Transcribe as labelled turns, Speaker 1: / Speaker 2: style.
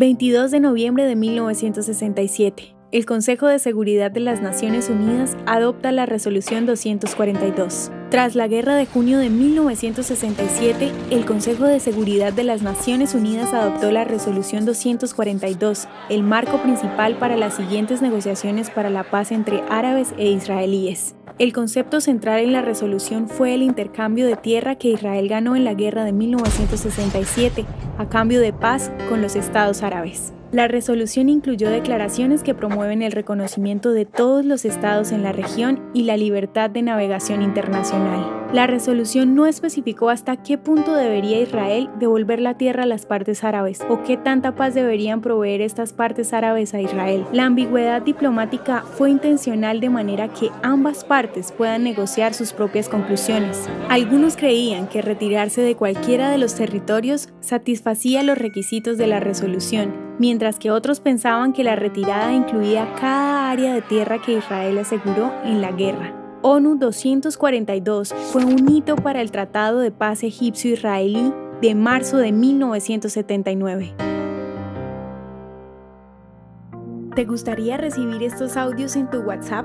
Speaker 1: 22 de noviembre de 1967 el Consejo de Seguridad de las Naciones Unidas adopta la Resolución 242. Tras la Guerra de junio de 1967, el Consejo de Seguridad de las Naciones Unidas adoptó la Resolución 242, el marco principal para las siguientes negociaciones para la paz entre árabes e israelíes. El concepto central en la resolución fue el intercambio de tierra que Israel ganó en la guerra de 1967 a cambio de paz con los estados árabes. La resolución incluyó declaraciones que promueven el reconocimiento de todos los estados en la región y la libertad de navegación internacional. La resolución no especificó hasta qué punto debería Israel devolver la tierra a las partes árabes o qué tanta paz deberían proveer estas partes árabes a Israel. La ambigüedad diplomática fue intencional de manera que ambas partes puedan negociar sus propias conclusiones. Algunos creían que retirarse de cualquiera de los territorios satisfacía los requisitos de la resolución mientras que otros pensaban que la retirada incluía cada área de tierra que Israel aseguró en la guerra. ONU 242 fue un hito para el Tratado de Paz egipcio-israelí de marzo de 1979. ¿Te gustaría recibir estos audios en tu WhatsApp?